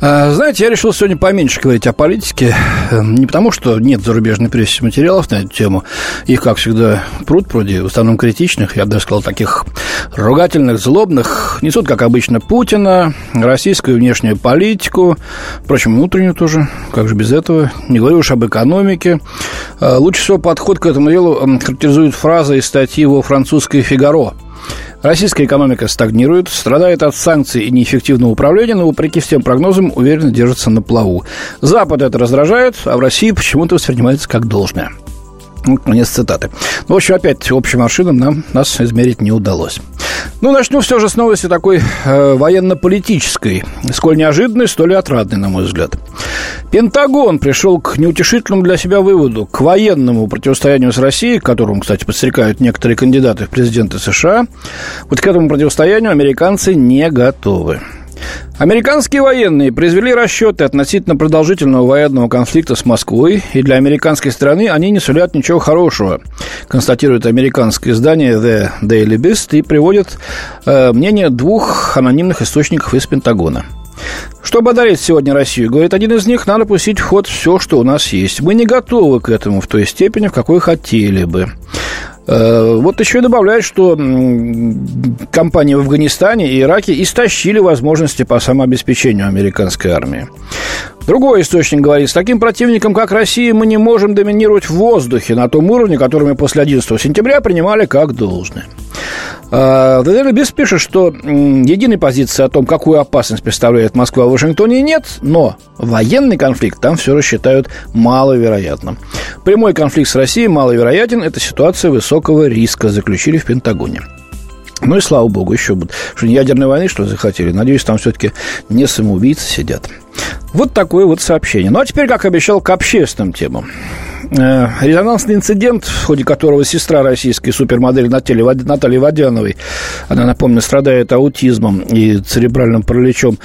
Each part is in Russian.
А, знаете, я решил сегодня поменьше говорить о политике. Эм, не потому, что нет зарубежной прессе материалов на эту тему. Их, как всегда, пруд пруди, в основном критичных, я бы даже сказал, таких ругательных, злобных. Несут, как обычно, Путина, российскую внешнюю политику, впрочем, внутреннюю тоже, как же без этого. Не говорю уж об экономике. А, лучше всего подход к этому делу характеризует фраза из статьи во французской «Фигаро», Российская экономика стагнирует, страдает от санкций и неэффективного управления, но, вопреки всем прогнозам, уверенно держится на плаву. Запад это раздражает, а в России почему-то воспринимается как должное. Вот конец цитаты. Ну, в общем, опять общим машинам нам нас измерить не удалось. Ну, начну все же с новости такой э, военно-политической. Сколь неожиданной, столь и отрадной, на мой взгляд. Пентагон пришел к неутешительному для себя выводу, к военному противостоянию с Россией, которому, кстати, подстрекают некоторые кандидаты в президенты США. Вот к этому противостоянию американцы не готовы. Американские военные произвели расчеты относительно продолжительного военного конфликта с Москвой, и для американской страны они не сулят ничего хорошего, констатирует американское издание The Daily Beast и приводит э, мнение двух анонимных источников из Пентагона. Чтобы одолеть сегодня Россию, говорит один из них, надо пустить в ход все, что у нас есть. Мы не готовы к этому в той степени, в какой хотели бы. Э, вот еще и добавляют, что компании в Афганистане и Ираке истощили возможности по самообеспечению американской армии. Другой источник говорит, с таким противником, как Россия, мы не можем доминировать в воздухе на том уровне, который мы после 11 сентября принимали как должное. Beast пишет, что единой позиции о том, какую опасность представляет Москва в Вашингтоне, нет, но военный конфликт там все рассчитают маловероятным. Прямой конфликт с Россией маловероятен, это ситуация высокого риска, заключили в Пентагоне. Ну и слава богу, еще будут. Что ядерной войны, что ли, захотели? Надеюсь, там все-таки не самоубийцы сидят. Вот такое вот сообщение. Ну, а теперь, как обещал, к общественным темам. Э, резонансный инцидент, в ходе которого сестра российской супермодели Натальи, Натальи Водяновой, она, напомню, страдает аутизмом и церебральным параличом,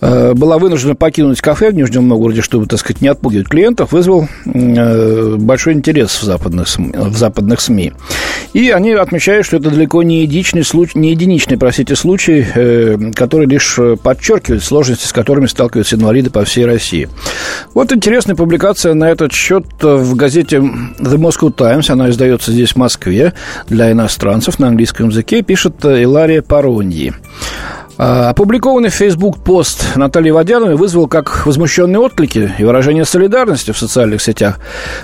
э, была вынуждена покинуть кафе в Нижнем Новгороде, чтобы, так сказать, не отпугивать клиентов, вызвал э, большой интерес в западных, в западных СМИ. И они отмечают, что это далеко не единичный случай, не единичный, простите, случай, который лишь подчеркивает сложности, с которыми сталкиваются инвалиды по всей России. Вот интересная публикация на этот счет в газете The Moscow Times, она издается здесь в Москве для иностранцев на английском языке, пишет Илария Пароньи. А, опубликованный в Facebook пост Натальи Водяновой вызвал как возмущенные отклики и выражение солидарности в социальных сетях,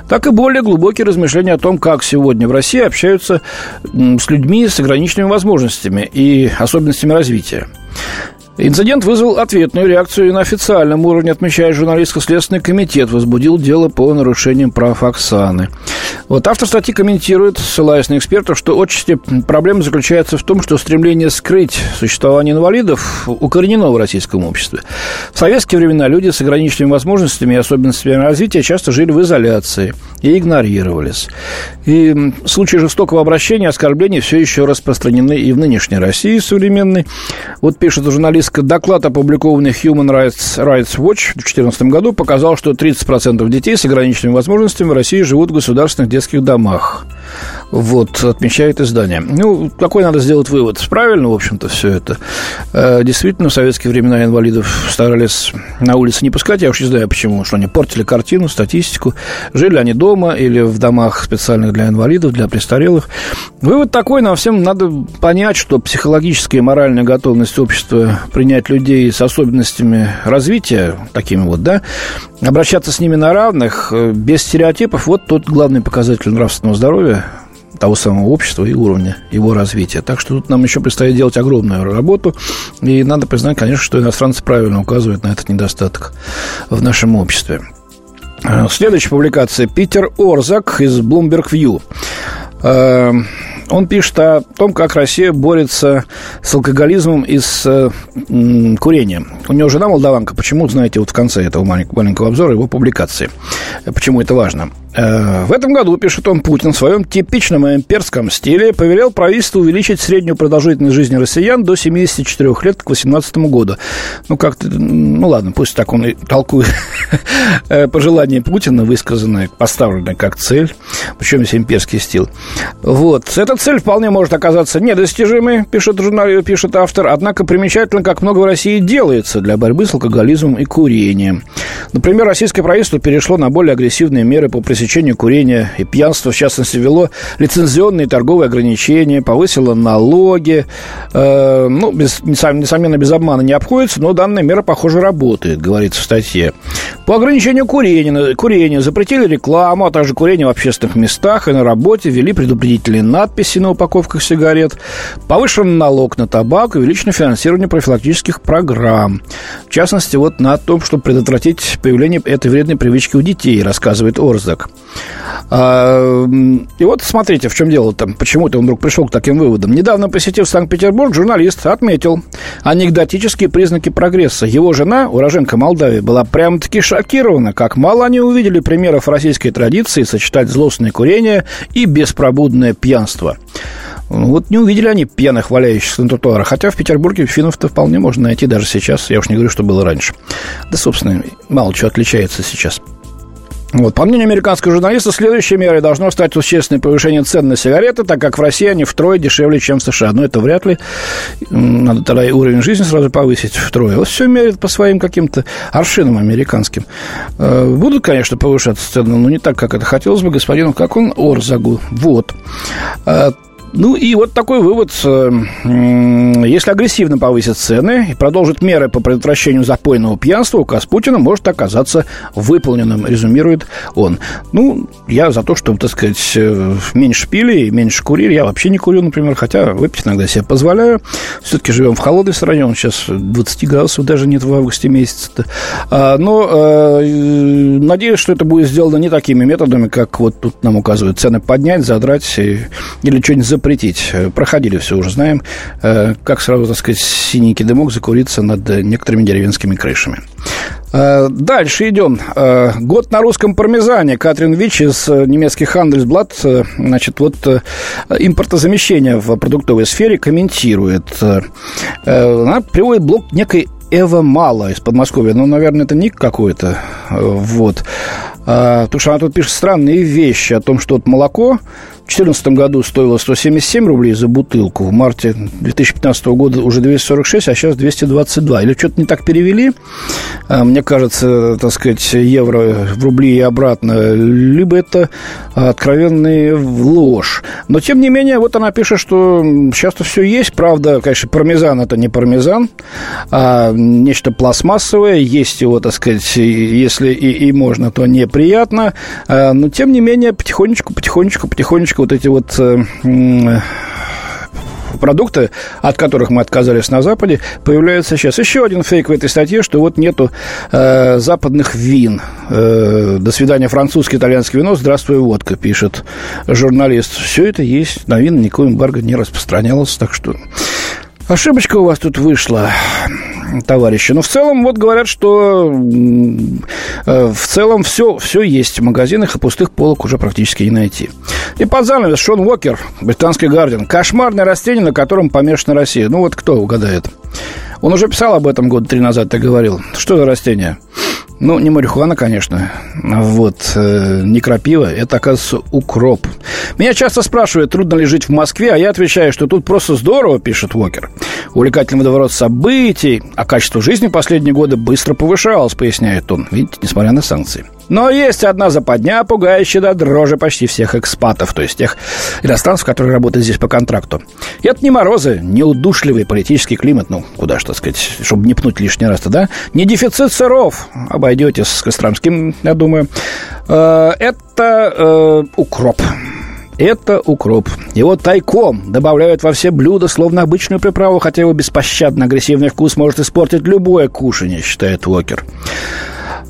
так и более глубокие размышления о том, как сегодня в России общаются с людьми с ограниченными возможностями и особенностями развития. Инцидент вызвал ответную реакцию и на официальном уровне, отмечает журналистско-следственный комитет, возбудил дело по нарушениям прав Оксаны. Вот автор статьи комментирует, ссылаясь на экспертов, что отчасти проблема заключается в том, что стремление скрыть существование инвалидов укоренено в российском обществе. В советские времена люди с ограниченными возможностями и особенностями развития часто жили в изоляции и игнорировались. И случаи жестокого обращения, оскорблений все еще распространены и в нынешней России современной. Вот пишет журналист Список доклад, опубликованный Human Rights, Rights Watch в 2014 году, показал, что 30% детей с ограниченными возможностями в России живут в государственных детских домах. Вот, отмечает издание. Ну, какой надо сделать вывод? Правильно, в общем-то, все это. Э, действительно, в советские времена инвалидов старались на улице не пускать. Я уж не знаю, почему. Что они портили картину, статистику. Жили они дома или в домах специальных для инвалидов, для престарелых. Вывод такой, нам всем надо понять, что психологическая и моральная готовность общества принять людей с особенностями развития, такими вот, да, обращаться с ними на равных, э, без стереотипов, вот тот главный показатель нравственного здоровья того самого общества и уровня его развития. Так что тут нам еще предстоит делать огромную работу. И надо признать, конечно, что иностранцы правильно указывают на этот недостаток в нашем обществе. Э, следующая публикация. Питер Орзак из Bloomberg View. Э, он пишет о том, как Россия борется с алкоголизмом и с э, курением. У него жена молдаванка. Почему, знаете, вот в конце этого маленького обзора его публикации. Почему это важно? Э, в этом году, пишет он, Путин в своем типичном имперском стиле повелел правительству увеличить среднюю продолжительность жизни россиян до 74 лет к 18 году. Ну, как-то, ну ладно, пусть так он и толкует э, пожелание Путина, высказанное, поставленное как цель, причем здесь имперский стиль. Вот. Эта цель вполне может оказаться недостижимой, пишет журнал, пишет автор, однако примечательно, как много в России делается для борьбы с алкоголизмом и курением. Например, российское правительство перешло на более агрессивные меры по пресечению пресечению курения и пьянства, в частности, ввело лицензионные торговые ограничения, повысило налоги. Э, ну, без, несомненно, без обмана не обходится, но данная мера, похоже, работает, говорится в статье. По ограничению курения, курения запретили рекламу, а также курение в общественных местах и на работе, ввели предупредительные надписи на упаковках сигарет, повышен налог на табак, увеличено финансирование профилактических программ. В частности, вот на том, чтобы предотвратить появление этой вредной привычки у детей, рассказывает Орзак. А, и вот смотрите, в чем дело там, почему-то он вдруг пришел к таким выводам. Недавно посетив Санкт-Петербург, журналист отметил анекдотические признаки прогресса. Его жена, уроженка Молдавии, была прямо-таки шокирована, как мало они увидели примеров российской традиции сочетать злостное курение и беспробудное пьянство. Ну, вот не увидели они пьяных, валяющихся на тротуарах. Хотя в Петербурге финнов-то вполне можно найти даже сейчас. Я уж не говорю, что было раньше. Да, собственно, мало чего отличается сейчас. Вот. По мнению американского журналиста, следующей мерой должно стать существенное повышение цен на сигареты, так как в России они втрое дешевле, чем в США. Но это вряд ли. Надо тогда и уровень жизни сразу повысить втрое. Вот все меряют по своим каким-то аршинам американским. Э, будут, конечно, повышаться цены, но не так, как это хотелось бы господину, как он, Орзагу. Вот. Ну и вот такой вывод. Э, если агрессивно повысить цены и продолжить меры по предотвращению запойного пьянства, указ Путина может оказаться выполненным, резюмирует он. Ну, я за то, чтобы, так сказать, э, меньше пили меньше курили. Я вообще не курю, например, хотя выпить иногда себе позволяю. Все-таки живем в холодной стране, он сейчас 20 градусов даже нет в августе месяце. А, но э, надеюсь, что это будет сделано не такими методами, как вот тут нам указывают цены поднять, задрать или что-нибудь запретить. Проходили все уже, знаем, э, как сразу, так сказать, синенький дымок закуриться над некоторыми деревенскими крышами. Э, дальше идем. Э, год на русском пармезане. Катрин Вич из немецких Handelsblatt, значит, вот импортозамещение в продуктовой сфере комментирует. Она приводит блок некой Эва Мало из Подмосковья. Ну, наверное, это ник какой-то. Вот. Потому что она тут пишет странные вещи о том, что вот молоко в 2014 году стоило 177 рублей за бутылку, в марте 2015 года уже 246, а сейчас 222. Или что-то не так перевели, а, мне кажется, так сказать, евро в рубли и обратно, либо это откровенная ложь. Но, тем не менее, вот она пишет, что сейчас-то все есть, правда, конечно, пармезан – это не пармезан, а нечто пластмассовое, есть его, так сказать, если и, и можно, то неприятно, а, но, тем не менее, потихонечку, потихонечку, потихонечку немножечко вот эти вот э, продукты, от которых мы отказались на Западе, появляются сейчас. Еще один фейк в этой статье, что вот нету э, западных вин. Э, до свидания, французский, итальянский вино, здравствуй, водка, пишет журналист. Все это есть, на вин никакой эмбарго не распространялось, так что ошибочка у вас тут вышла товарищи. Но в целом вот говорят, что э, в целом все, все есть в магазинах, и пустых полок уже практически не найти. И под занавес Шон Уокер, британский гардиан. Кошмарное растение, на котором помешана Россия. Ну вот кто угадает? Он уже писал об этом год три назад, ты говорил. Что за растение? Ну, не марихуана, конечно. Вот, э, не крапива, это, оказывается, укроп. Меня часто спрашивают, трудно ли жить в Москве, а я отвечаю, что тут просто здорово, пишет Уокер. Увлекательный водоворот событий, а качество жизни последние годы быстро повышалось, поясняет он. Видите, несмотря на санкции. Но есть одна западня, пугающая до дрожи почти всех экспатов, то есть тех иностранцев, которые работают здесь по контракту. И это не морозы, не удушливый политический климат, ну, куда что сказать, чтобы не пнуть лишний раз-то, да? Не дефицит сыров, обойдетесь с Костромским, я думаю. Э, это э, укроп. Это укроп. Его тайком добавляют во все блюда, словно обычную приправу, хотя его беспощадно агрессивный вкус может испортить любое кушание, считает Уокер.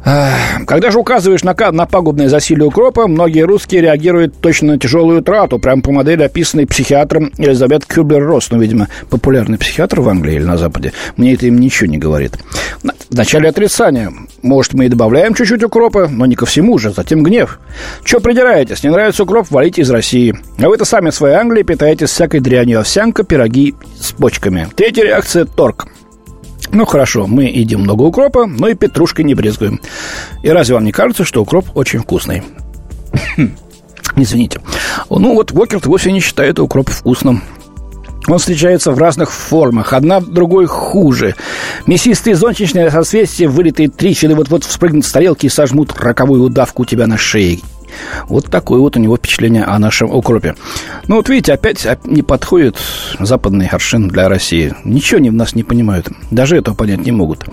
Когда же указываешь на, на пагубное засилие укропа, многие русские реагируют точно на тяжелую трату, прямо по модели, описанной психиатром Элизабет Кюблер-Росс, ну, видимо, популярный психиатр в Англии или на Западе. Мне это им ничего не говорит. В начале отрицания. Может, мы и добавляем чуть-чуть укропа, но не ко всему же, затем гнев. Че придираетесь? Не нравится укроп, валите из России. А вы-то сами в своей Англии питаетесь всякой дрянью, овсянка, пироги с почками. Третья реакция – торг. Ну, хорошо, мы едим много укропа, но и петрушкой не брезгуем. И разве вам не кажется, что укроп очень вкусный? Извините. Ну, вот Вокерт вовсе не считает укроп вкусным. Он встречается в разных формах, одна в другой хуже. Мясистые зонтичные соцветия, вылитые тричели, вот-вот вспрыгнут с тарелки и сожмут роковую удавку у тебя на шее. Вот такое вот у него впечатление о нашем укропе. Ну, вот видите, опять не подходит западный аршин для России. Ничего они в нас не понимают. Даже этого понять не могут.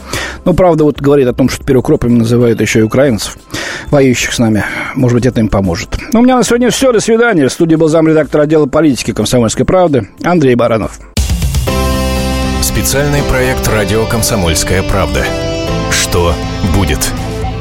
Ну, правда, вот говорит о том, что теперь укропами называют еще и украинцев, воюющих с нами. Может быть, это им поможет. Ну, у меня на сегодня все. До свидания. В студии был замредактор отдела политики «Комсомольской правды» Андрей Баранов. Специальный проект «Радио Комсомольская правда». Что будет?